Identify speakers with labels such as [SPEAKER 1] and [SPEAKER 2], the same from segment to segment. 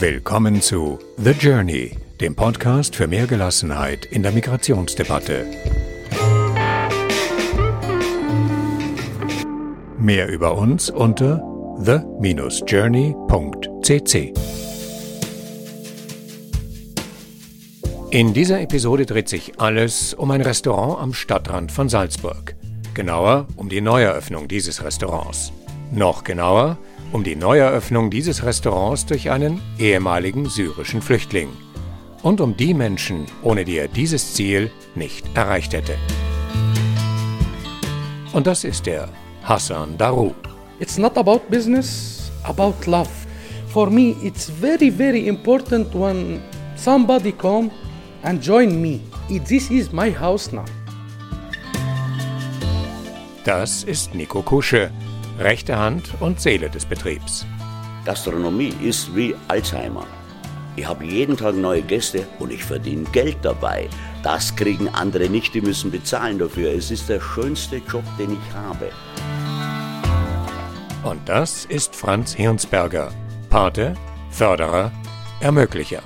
[SPEAKER 1] Willkommen zu The Journey, dem Podcast für mehr Gelassenheit in der Migrationsdebatte. Mehr über uns unter the-journey.cc. In dieser Episode dreht sich alles um ein Restaurant am Stadtrand von Salzburg. Genauer um die Neueröffnung dieses Restaurants. Noch genauer um die Neueröffnung dieses Restaurants durch einen ehemaligen syrischen Flüchtling. Und um die Menschen, ohne die er dieses Ziel nicht erreicht hätte. Und das ist er, Hassan Daru.
[SPEAKER 2] It's not about business, about love. For me, it's very, very important when somebody come and join me. This is my house now.
[SPEAKER 1] Das ist Nico Kusche, rechte Hand und Seele des Betriebs.
[SPEAKER 3] Gastronomie ist wie Alzheimer. Ich habe jeden Tag neue Gäste und ich verdiene Geld dabei. Das kriegen andere nicht, die müssen bezahlen dafür. Es ist der schönste Job, den ich habe.
[SPEAKER 1] Und das ist Franz Hirnsberger, Pate, Förderer, Ermöglicher.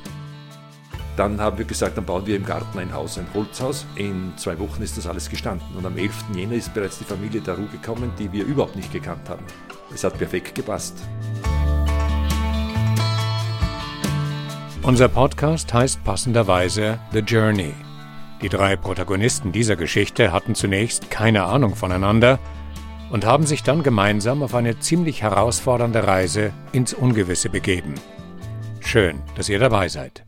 [SPEAKER 4] Dann haben wir gesagt, dann bauen wir im Garten ein Haus, ein Holzhaus. In zwei Wochen ist das alles gestanden. Und am 11. Jänner ist bereits die Familie Daru gekommen, die wir überhaupt nicht gekannt haben. Es hat perfekt gepasst.
[SPEAKER 1] Unser Podcast heißt passenderweise The Journey. Die drei Protagonisten dieser Geschichte hatten zunächst keine Ahnung voneinander und haben sich dann gemeinsam auf eine ziemlich herausfordernde Reise ins Ungewisse begeben. Schön, dass ihr dabei seid.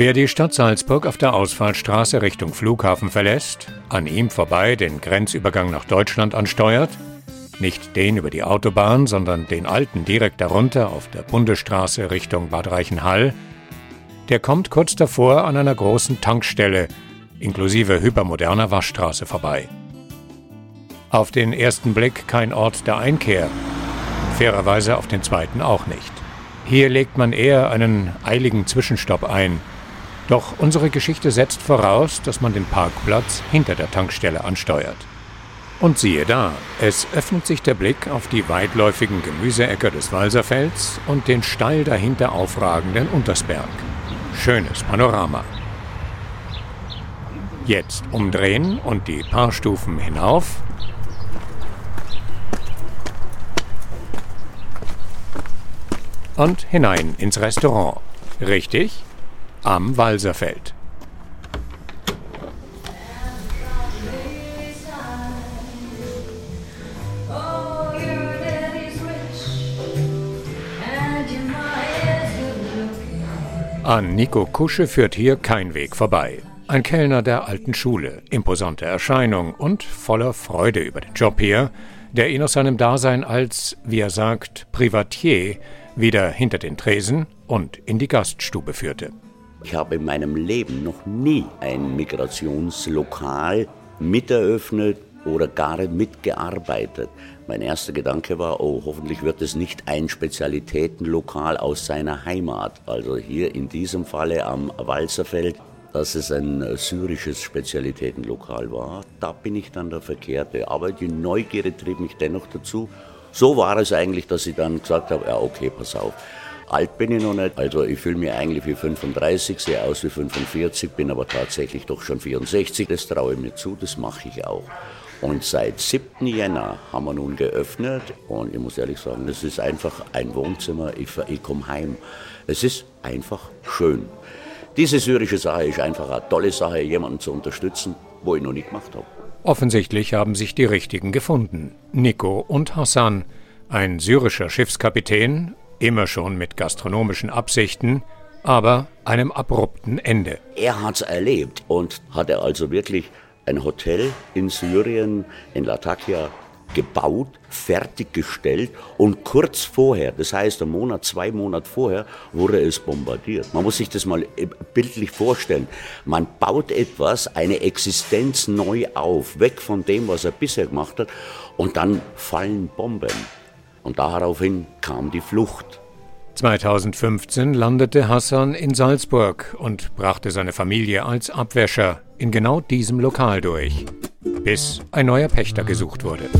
[SPEAKER 1] Wer die Stadt Salzburg auf der Ausfallstraße Richtung Flughafen verlässt, an ihm vorbei den Grenzübergang nach Deutschland ansteuert, nicht den über die Autobahn, sondern den alten direkt darunter auf der Bundesstraße Richtung Bad Reichenhall, der kommt kurz davor an einer großen Tankstelle inklusive hypermoderner Waschstraße vorbei. Auf den ersten Blick kein Ort der Einkehr, fairerweise auf den zweiten auch nicht. Hier legt man eher einen eiligen Zwischenstopp ein, doch unsere Geschichte setzt voraus, dass man den Parkplatz hinter der Tankstelle ansteuert. Und siehe da, es öffnet sich der Blick auf die weitläufigen Gemüseäcker des Walserfelds und den steil dahinter aufragenden Untersberg. Schönes Panorama. Jetzt umdrehen und die paar Stufen hinauf. Und hinein ins Restaurant. Richtig? Am Walserfeld. An Nico Kusche führt hier kein Weg vorbei. Ein Kellner der alten Schule, imposante Erscheinung und voller Freude über den Job hier, der ihn aus seinem Dasein als, wie er sagt, Privatier wieder hinter den Tresen und in die Gaststube führte.
[SPEAKER 3] Ich habe in meinem Leben noch nie ein Migrationslokal miteröffnet oder gar mitgearbeitet. Mein erster Gedanke war, oh, hoffentlich wird es nicht ein Spezialitätenlokal aus seiner Heimat. Also hier in diesem Falle am Walzerfeld, dass es ein syrisches Spezialitätenlokal war. Da bin ich dann der Verkehrte. Aber die Neugierde trieb mich dennoch dazu. So war es eigentlich, dass ich dann gesagt habe, ja okay, pass auf. Alt bin ich noch nicht, also ich fühle mich eigentlich wie 35, sehe aus wie 45, bin aber tatsächlich doch schon 64. Das traue ich mir zu, das mache ich auch. Und seit 7. Jänner haben wir nun geöffnet und ich muss ehrlich sagen, das ist einfach ein Wohnzimmer, ich, ich komme heim. Es ist einfach schön. Diese syrische Sache ist einfach eine tolle Sache, jemanden zu unterstützen, wo ich noch nicht gemacht habe.
[SPEAKER 1] Offensichtlich haben sich die Richtigen gefunden. Nico und Hassan, ein syrischer Schiffskapitän immer schon mit gastronomischen Absichten, aber einem abrupten Ende.
[SPEAKER 3] Er hat es erlebt und hatte also wirklich ein Hotel in Syrien, in Latakia, gebaut, fertiggestellt und kurz vorher, das heißt einen Monat, zwei Monate vorher, wurde es bombardiert. Man muss sich das mal bildlich vorstellen. Man baut etwas, eine Existenz neu auf, weg von dem, was er bisher gemacht hat und dann fallen Bomben. Und daraufhin kam die Flucht.
[SPEAKER 1] 2015 landete Hassan in Salzburg und brachte seine Familie als Abwäscher in genau diesem Lokal durch, bis ein neuer Pächter gesucht wurde.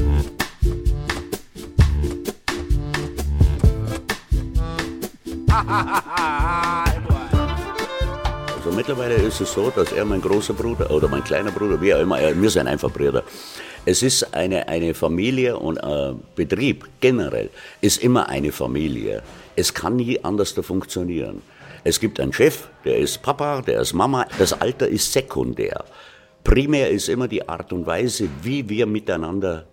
[SPEAKER 3] Also mittlerweile ist es so, dass er mein großer Bruder oder mein kleiner Bruder, wie auch immer, wir sind einfach Brüder. Es ist eine, eine Familie und äh, Betrieb generell ist immer eine Familie. Es kann nie anders funktionieren. Es gibt einen Chef, der ist Papa, der ist Mama. Das Alter ist sekundär. Primär ist immer die Art und Weise, wie wir miteinander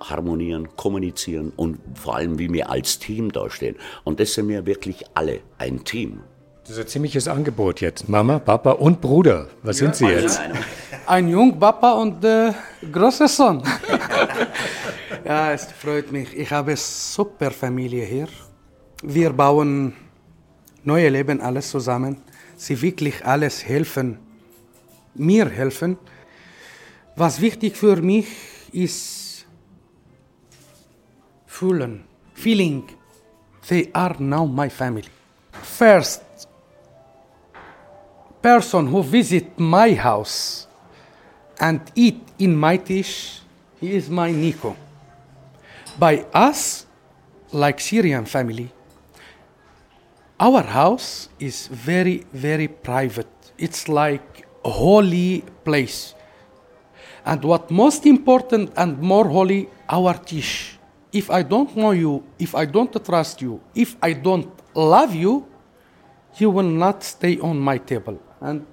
[SPEAKER 3] harmonieren, kommunizieren und vor allem, wie wir als Team dastehen. Und das sind wir wirklich alle ein Team.
[SPEAKER 1] Das ist ein ziemliches Angebot jetzt. Mama, Papa und Bruder. Was ja, sind Sie jetzt?
[SPEAKER 2] Ein Jung, Papa und äh, großer Sohn. ja, es freut mich. Ich habe eine super Familie hier. Wir bauen neue Leben alles zusammen. Sie wirklich alles helfen, mir helfen. Was wichtig für mich ist fühlen, feeling. They are now my family. First, person who visit my house and eat in my dish, he is my Nico. By us, like Syrian family, our house is very, very private. It's like a holy place. And what most important and more holy, our dish. If I don't know you, if I don't trust you, if I don't love you, you will not stay on my table. And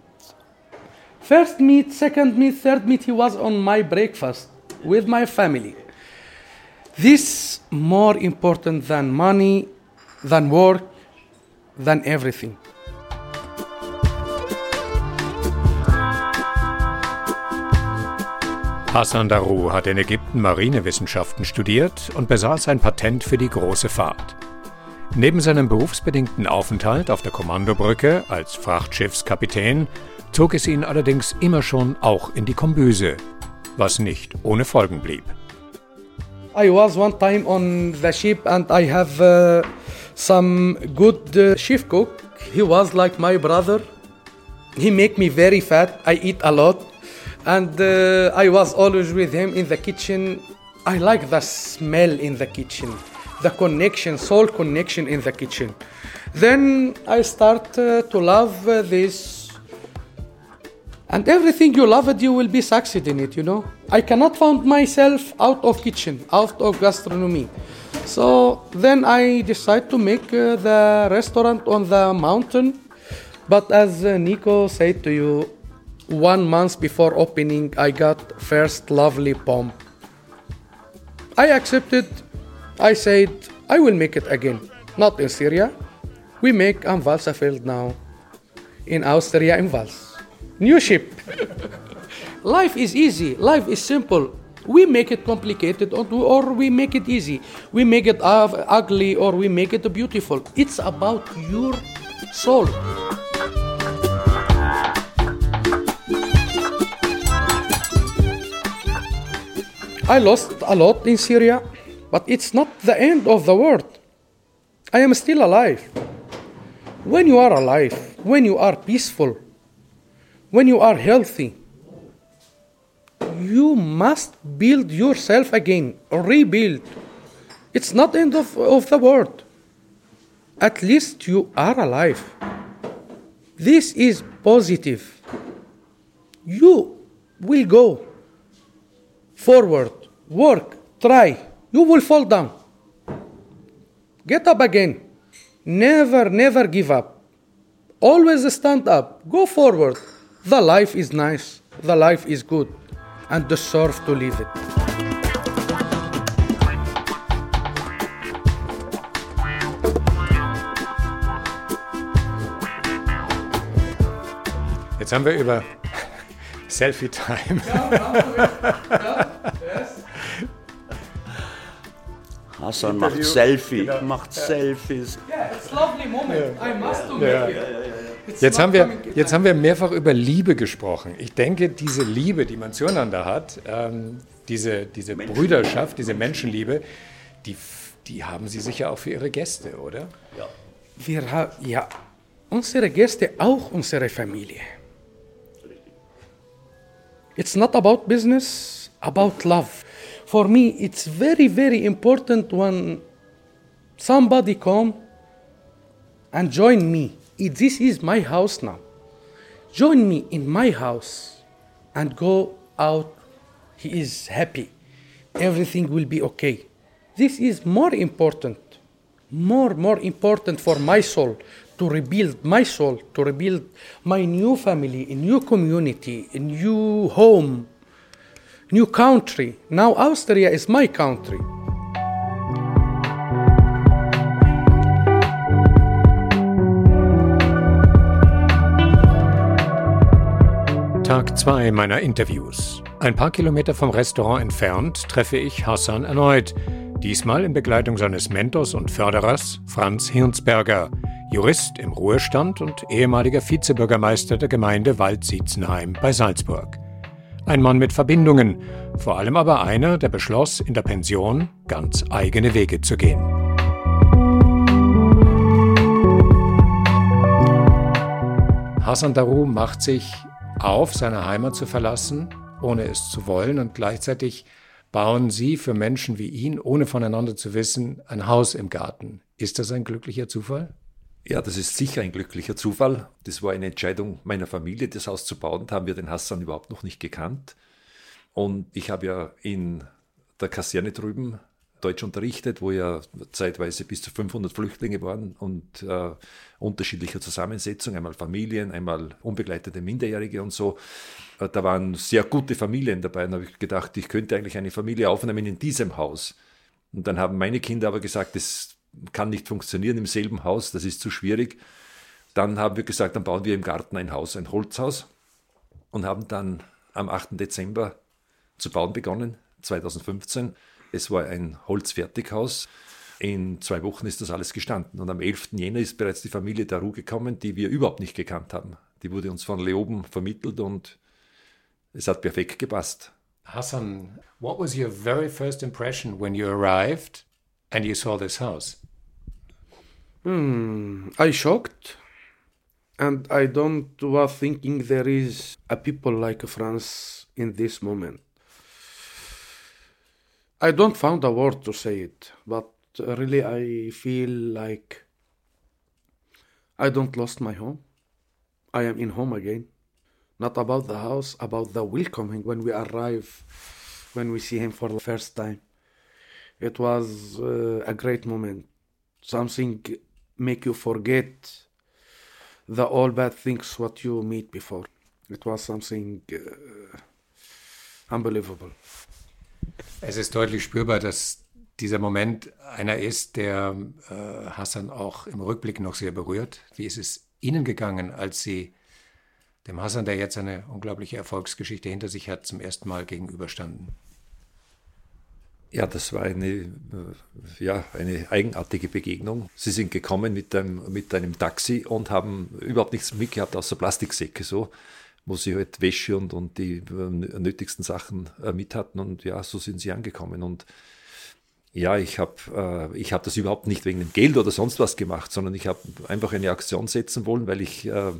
[SPEAKER 2] first meet, second meet, third meet, he was on my breakfast with my family. This more important than money, than work, than everything.
[SPEAKER 1] Hassan Daru hat in Ägypten Marinewissenschaften studiert und besaß ein Patent für die große Fahrt. Neben seinem berufsbedingten Aufenthalt auf der Kommandobrücke als Frachtschiffskapitän zog es ihn allerdings immer schon auch in die Kombüse, was nicht ohne Folgen blieb.
[SPEAKER 2] I was one time on the ship and I have uh, some good uh, chief cook. He was like my brother. He make me very fat. I eat a lot, and uh, I was always with him in the kitchen. I like the smell in the kitchen the connection, soul connection in the kitchen. Then I start uh, to love uh, this. And everything you love it, you will be succeed in it, you know. I cannot find myself out of kitchen, out of gastronomy. So then I decide to make uh, the restaurant on the mountain. But as uh, Nico said to you, one month before opening, I got first lovely bomb. I accepted I said, I will make it again. Not in Syria. We make am field now. In Austria in Wals. New ship. Life is easy. Life is simple. We make it complicated or we make it easy. We make it ugly or we make it beautiful. It's about your soul. I lost a lot in Syria. But it's not the end of the world. I am still alive. When you are alive, when you are peaceful, when you are healthy, you must build yourself again, rebuild. It's not end of, of the world. At least you are alive. This is positive. You will go forward, work, try, you will fall down. Get up again. Never, never give up. Always stand up. Go forward. The life is nice. The life is good. And deserve to live it.
[SPEAKER 1] Jetzt haben wir über Selfie-Time. Ja,
[SPEAKER 3] Hassan macht Selfie, genau. macht ja. Selfies.
[SPEAKER 2] Yeah, it's lovely moment. I must do ja.
[SPEAKER 1] Jetzt haben, wir, jetzt haben wir mehrfach über Liebe gesprochen. Ich denke, diese Liebe, die man zueinander hat, ähm, diese, diese Brüderschaft, diese Menschenliebe, die, die haben Sie sicher auch für Ihre Gäste, oder?
[SPEAKER 3] Ja.
[SPEAKER 2] Wir haben, ja, unsere Gäste auch unsere Familie. It's not about business, about love. For me, it's very, very important when somebody come and join me. This is my house now. Join me in my house and go out. He is happy. Everything will be okay. This is more important, more, more important for my soul to rebuild my soul, to rebuild my new family, a new community, a new home, new country. Now Austria is my country.
[SPEAKER 1] Tag 2 meiner Interviews. Ein paar Kilometer vom Restaurant entfernt treffe ich Hassan erneut. Diesmal in Begleitung seines Mentors und Förderers Franz Hirnsberger, Jurist im Ruhestand und ehemaliger Vizebürgermeister der Gemeinde Waldsiezenheim bei Salzburg. Ein Mann mit Verbindungen, vor allem aber einer, der beschloss, in der Pension ganz eigene Wege zu gehen. Hassan Daru macht sich auf, seine Heimat zu verlassen, ohne es zu wollen. Und gleichzeitig bauen sie für Menschen wie ihn, ohne voneinander zu wissen, ein Haus im Garten. Ist das ein glücklicher Zufall?
[SPEAKER 4] Ja, das ist sicher ein glücklicher Zufall. Das war eine Entscheidung meiner Familie, das Haus zu bauen. Da haben wir den Hassan überhaupt noch nicht gekannt. Und ich habe ja in der Kaserne drüben Deutsch unterrichtet, wo ja zeitweise bis zu 500 Flüchtlinge waren und äh, unterschiedlicher Zusammensetzung, einmal Familien, einmal unbegleitete Minderjährige und so. Äh, da waren sehr gute Familien dabei und habe ich gedacht, ich könnte eigentlich eine Familie aufnehmen in diesem Haus. Und dann haben meine Kinder aber gesagt, das kann nicht funktionieren im selben Haus, das ist zu schwierig. Dann haben wir gesagt, dann bauen wir im Garten ein Haus, ein Holzhaus und haben dann am 8. Dezember zu bauen begonnen, 2015. Es war ein Holzfertighaus. In zwei Wochen ist das alles gestanden. Und am 11. Jänner ist bereits die Familie Daru gekommen, die wir überhaupt nicht gekannt haben. Die wurde uns von Leoben vermittelt und es hat perfekt gepasst.
[SPEAKER 1] Hassan, what was your very first impression when you arrived and you saw this house?
[SPEAKER 2] Hmm, I shocked, and I don't was thinking there is a people like France in this moment. I don't found a word to say it, but really I feel like I don't lost my home. I am in home again. Not about the house, about the welcoming when we arrive, when we see him for the first time. It was uh, a great moment. Something make you forget the all bad things what you meet before. It was something uh, unbelievable.
[SPEAKER 1] Es ist deutlich spürbar, dass dieser Moment einer ist, der äh, Hassan auch im Rückblick noch sehr berührt. Wie ist es Ihnen gegangen, als Sie dem Hassan, der jetzt eine unglaubliche Erfolgsgeschichte hinter sich hat, zum ersten Mal gegenüberstanden?
[SPEAKER 4] Ja, das war eine, äh, ja, eine eigenartige Begegnung. Sie sind gekommen mit einem, mit einem Taxi und haben überhaupt nichts mitgehabt außer Plastiksäcke so wo sie halt Wäsche und, und die äh, nötigsten Sachen äh, mit hatten. Und ja, so sind sie angekommen. Und ja, ich habe äh, hab das überhaupt nicht wegen dem Geld oder sonst was gemacht, sondern ich habe einfach eine Aktion setzen wollen, weil ich äh,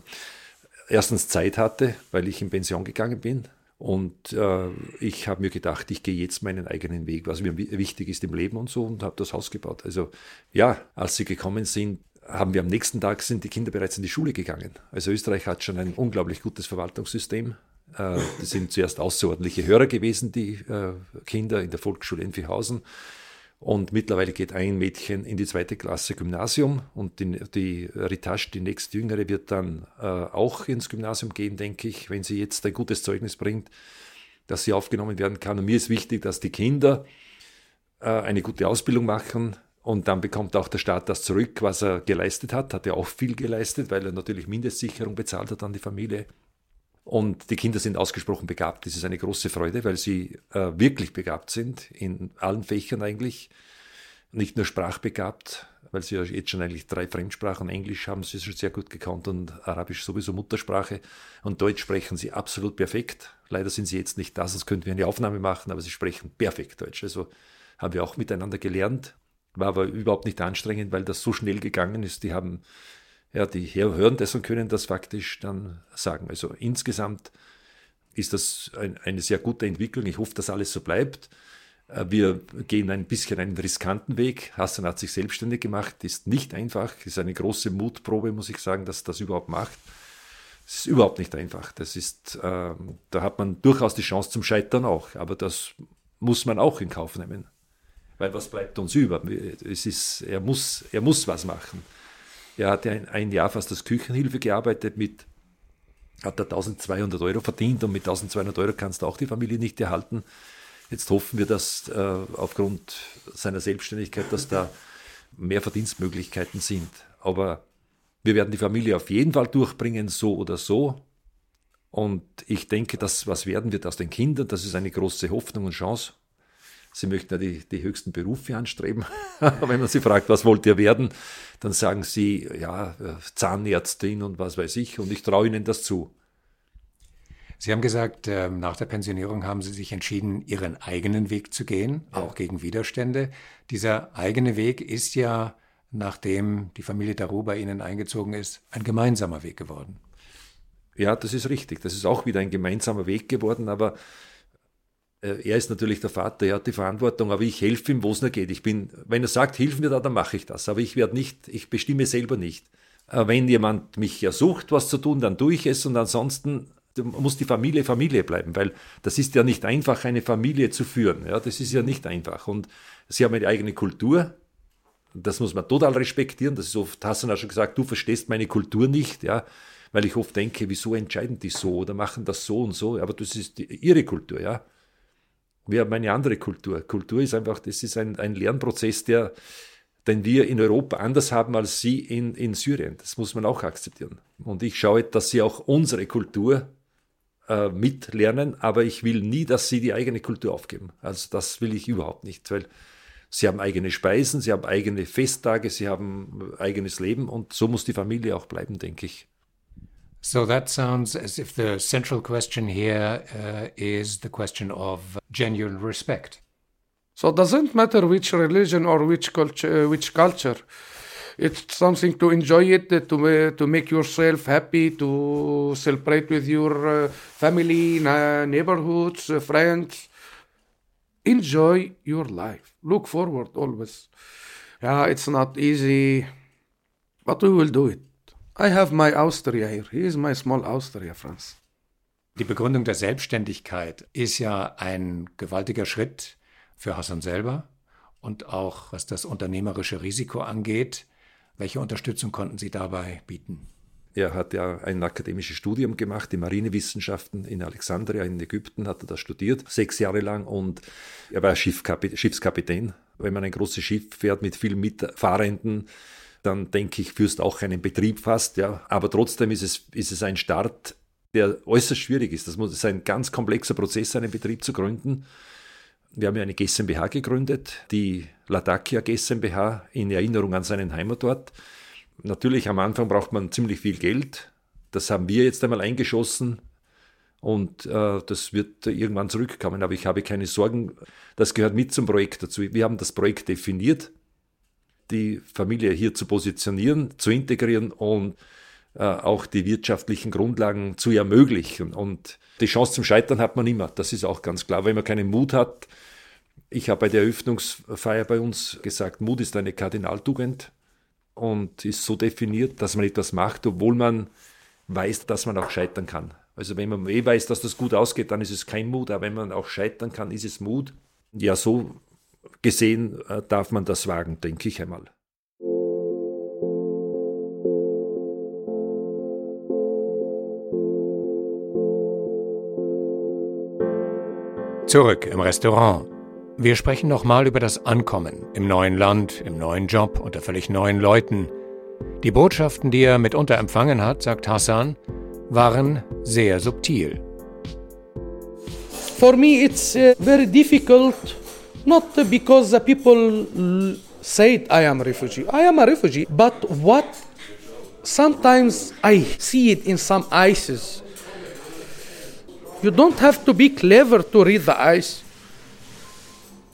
[SPEAKER 4] erstens Zeit hatte, weil ich in Pension gegangen bin. Und äh, ich habe mir gedacht, ich gehe jetzt meinen eigenen Weg, was mir wichtig ist im Leben und so, und habe das Haus gebaut. Also ja, als sie gekommen sind, haben wir am nächsten Tag sind die Kinder bereits in die Schule gegangen. Also Österreich hat schon ein unglaublich gutes Verwaltungssystem. Äh, das sind zuerst außerordentliche Hörer gewesen, die äh, Kinder in der Volksschule in Vihausen. Und mittlerweile geht ein Mädchen in die zweite Klasse Gymnasium und die, die Ritasch, die nächste Jüngere, wird dann äh, auch ins Gymnasium gehen, denke ich, wenn sie jetzt ein gutes Zeugnis bringt, dass sie aufgenommen werden kann. Und mir ist wichtig, dass die Kinder eine gute Ausbildung machen, und dann bekommt auch der Staat das zurück, was er geleistet hat. Hat er auch viel geleistet, weil er natürlich Mindestsicherung bezahlt hat an die Familie. Und die Kinder sind ausgesprochen begabt. Das ist eine große Freude, weil sie äh, wirklich begabt sind, in allen Fächern eigentlich. Nicht nur sprachbegabt, weil sie ja jetzt schon eigentlich drei Fremdsprachen, Englisch haben sie schon sehr gut gekannt und Arabisch sowieso Muttersprache. Und Deutsch sprechen sie absolut perfekt. Leider sind sie jetzt nicht da, sonst könnten wir eine Aufnahme machen, aber sie sprechen perfekt Deutsch. Also haben wir auch miteinander gelernt War aber überhaupt nicht anstrengend, weil das so schnell gegangen ist. Die haben, ja, die hören das und können das faktisch dann sagen. Also insgesamt ist das ein, eine sehr gute Entwicklung. Ich hoffe, dass alles so bleibt. Äh, wir gehen ein bisschen einen riskanten Weg. Hassan hat sich selbstständig gemacht, ist nicht einfach, ist eine große Mutprobe, muss ich sagen, dass das überhaupt macht. Es ist überhaupt nicht einfach. Das ist, äh, da hat man durchaus die Chance zum Scheitern auch, aber das muss man auch in Kauf nehmen. Weil was bleibt uns über? Es ist, er, muss, er muss was machen. Er hat ein, ein Jahr fast als Küchenhilfe gearbeitet mit hat er 1200 Euro verdient und mit 1200 Euro kannst du auch die Familie nicht erhalten. Jetzt hoffen wir, dass äh, aufgrund seiner Selbstständigkeit, dass da mehr Verdienstmöglichkeiten sind. Aber wir werden die Familie auf jeden Fall durchbringen, so oder so. Und ich denke, dass was werden wird aus den Kindern, das ist eine große Hoffnung und Chance. Sie möchten ja die, die höchsten Berufe anstreben. Wenn man sie fragt, was wollt ihr werden, dann sagen sie, ja, Zahnärztin und was weiß ich. Und ich traue ihnen das zu.
[SPEAKER 1] Sie haben gesagt, ähm, nach der Pensionierung haben Sie sich entschieden, Ihren eigenen Weg zu gehen, ja. auch gegen Widerstände. Dieser eigene Weg ist ja, nachdem die Familie Daru bei Ihnen eingezogen ist, ein gemeinsamer Weg geworden.
[SPEAKER 4] Ja, das ist richtig. Das ist auch wieder ein gemeinsamer Weg geworden, aber er ist natürlich der Vater, er hat die Verantwortung, aber ich helfe ihm, wo es nur geht. Ich bin, wenn er sagt, hilf mir da, dann mache ich das. Aber ich werde nicht, ich bestimme selber nicht. Äh, wenn jemand mich ersucht, was zu tun, dann tue ich es und ansonsten muss die Familie Familie bleiben, weil das ist ja nicht einfach, eine Familie zu führen. Ja, das ist ja nicht einfach. Und sie haben eine eigene Kultur. Das muss man total respektieren. Das ist oft, Hassan hat schon gesagt, du verstehst meine Kultur nicht, ja, weil ich oft denke, wieso entscheiden die so oder machen das so und so. Aber das ist ihre Kultur, ja. Wir haben eine andere Kultur. Kultur ist einfach, das ist ein, ein Lernprozess, der, den wir in Europa anders haben als sie in, in Syrien. Das muss man auch akzeptieren. Und ich schaue, dass sie auch unsere Kultur äh, mitlernen, aber ich will nie, dass sie die eigene Kultur aufgeben. Also das will ich überhaupt nicht, weil sie haben eigene Speisen, sie haben eigene Festtage, sie haben eigenes Leben und so muss die Familie auch bleiben, denke ich.
[SPEAKER 1] So that sounds as if the central question here uh, is the question of genuine respect.
[SPEAKER 2] So it doesn't matter which religion or which culture, uh, which culture. it's something to enjoy it, to to make yourself happy, to celebrate with your uh, family, neighborhoods, uh, friends. Enjoy your life. Look forward always. Yeah, it's not easy, but we will do it. I have my Austria here. Here is my small Austria, France.
[SPEAKER 1] Die Begründung der Selbstständigkeit ist ja ein gewaltiger Schritt für Hassan selber und auch was das unternehmerische Risiko angeht. Welche Unterstützung konnten Sie dabei bieten?
[SPEAKER 4] Er hat ja ein akademisches Studium gemacht, die Marinewissenschaften in Alexandria in Ägypten hat er das studiert, sechs Jahre lang und er war Schiffskapitän. Wenn man ein großes Schiff fährt mit vielen Mitfahrenden, dann denke ich, führst auch einen Betrieb fast, ja. Aber trotzdem ist es, ist es ein Start, der äußerst schwierig ist. Das muss, ist ein ganz komplexer Prozess, einen Betrieb zu gründen. Wir haben ja eine GmbH gegründet, die Latakia GmbH, in Erinnerung an seinen Heimatort. Natürlich am Anfang braucht man ziemlich viel Geld. Das haben wir jetzt einmal eingeschossen und äh, das wird irgendwann zurückkommen. Aber ich habe keine Sorgen. Das gehört mit zum Projekt dazu. Wir haben das Projekt definiert, die Familie hier zu positionieren, zu integrieren und äh, auch die wirtschaftlichen Grundlagen zu ermöglichen. Und die Chance zum Scheitern hat man immer. Das ist auch ganz klar. Wenn man keinen Mut hat, ich habe bei der Eröffnungsfeier bei uns gesagt, Mut ist eine Kardinaltugend und ist so definiert, dass man etwas macht, obwohl man weiß, dass man auch scheitern kann. Also wenn man eh weiß, dass das gut ausgeht, dann ist es kein Mut, aber wenn man auch scheitern kann, ist es Mut. Ja, so gesehen äh, darf man das wagen, denke ich einmal.
[SPEAKER 1] Zurück im Restaurant. Wir sprechen nochmal über das Ankommen im neuen Land, im neuen Job, unter völlig neuen Leuten. Die Botschaften, die er mitunter empfangen hat, sagt Hassan, waren sehr subtil.
[SPEAKER 2] For me it's uh, very difficult, not because the people said I am a refugee. I am a refugee, but what sometimes I see it in some eyes You don't have to be clever to read the eyes.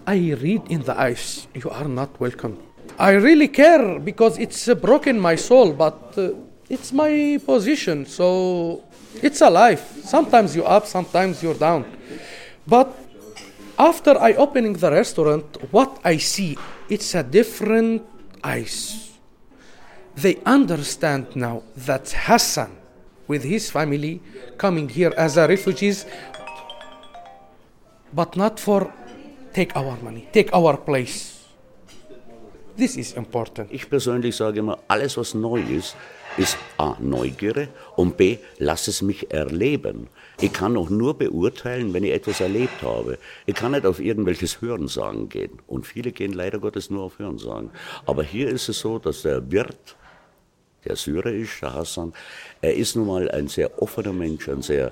[SPEAKER 2] I read in the eyes, you are not welcome. I really care because it's broken my soul, but uh, it's my position. So it's a life. Sometimes you're up, sometimes you're down. But after I opening the restaurant, what I see, it's a different eyes. They understand now that Hassan, with his family, coming here as a refugees, but not for take our money, take our place. This is important.
[SPEAKER 3] Ich persönlich sage immer, alles was neu ist, ist A, Neugierde und B, lass es mich erleben. Ich kann auch nur beurteilen, wenn ich etwas erlebt habe. Ich kann nicht auf irgendwelches Hörensagen gehen. Und viele gehen leider Gottes nur auf Hörensagen. Aber hier ist es so, dass der Wirt, der Syrer ist, der Hassan, er ist nun mal ein sehr offener Mensch, ein sehr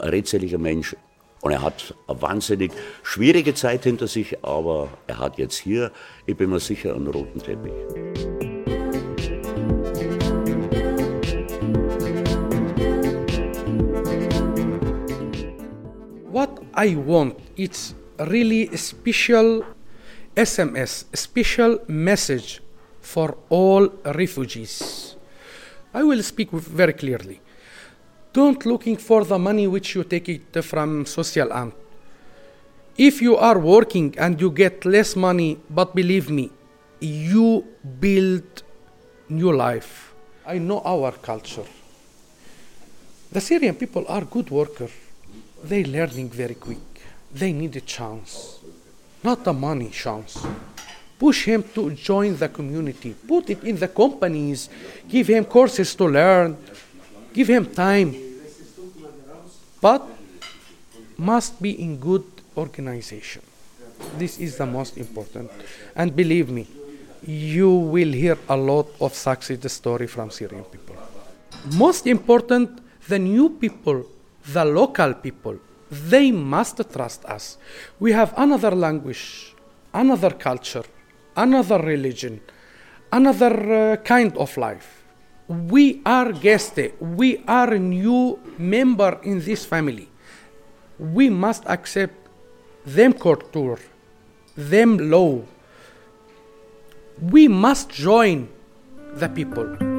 [SPEAKER 3] redseliger Mensch. Und er hat eine wahnsinnig schwierige Zeit hinter sich, aber er hat jetzt hier, ich bin mir sicher, einen roten Teppich.
[SPEAKER 2] I want, it's really special SMS, special message for all refugees. I will speak very clearly. Don't looking for the money which you take it from social amt. If you are working and you get less money, but believe me, you build new life. I know our culture. The Syrian people are good workers. They learning very quick. They need a chance, not a money chance. Push him to join the community. Put it in the companies. Give him courses to learn. Give him time. But must be in good organization. This is the most important. And believe me, you will hear a lot of success story from Syrian people. Most important, the new people, the local people, they must trust us. We have another language, another culture, another religion, another uh, kind of life. We are guests. We are a new member in this family. We must accept them culture, them law. We must join the people.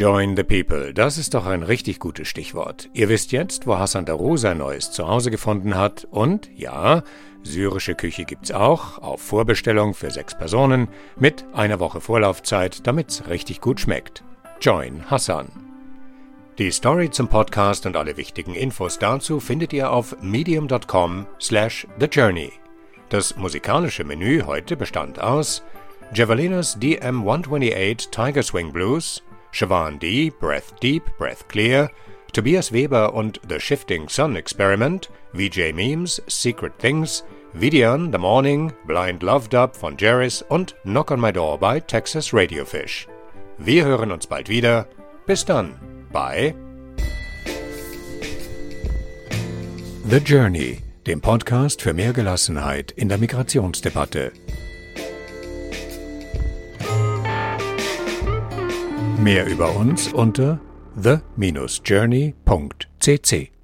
[SPEAKER 1] Join the People, das ist doch ein richtig gutes Stichwort. Ihr wisst jetzt, wo Hassan Daru sein neues Zuhause gefunden hat und ja, syrische Küche gibt's auch, auf Vorbestellung für sechs Personen, mit einer Woche Vorlaufzeit, damit's richtig gut schmeckt. Join Hassan. Die Story zum Podcast und alle wichtigen Infos dazu findet ihr auf medium.com slash thejourney. Das musikalische Menü heute bestand aus Javelinas DM128 Tiger Swing Blues, Siobhan D., Breath Deep, Breath Clear, Tobias Weber und The Shifting Sun Experiment, VJ Memes, Secret Things, Vidian, The Morning, Blind Love Dub von Jerris und Knock on My Door bei Texas Radiofish. Wir hören uns bald wieder. Bis dann bei The Journey, dem Podcast für mehr Gelassenheit in der Migrationsdebatte. Mehr über uns unter the-journey.cc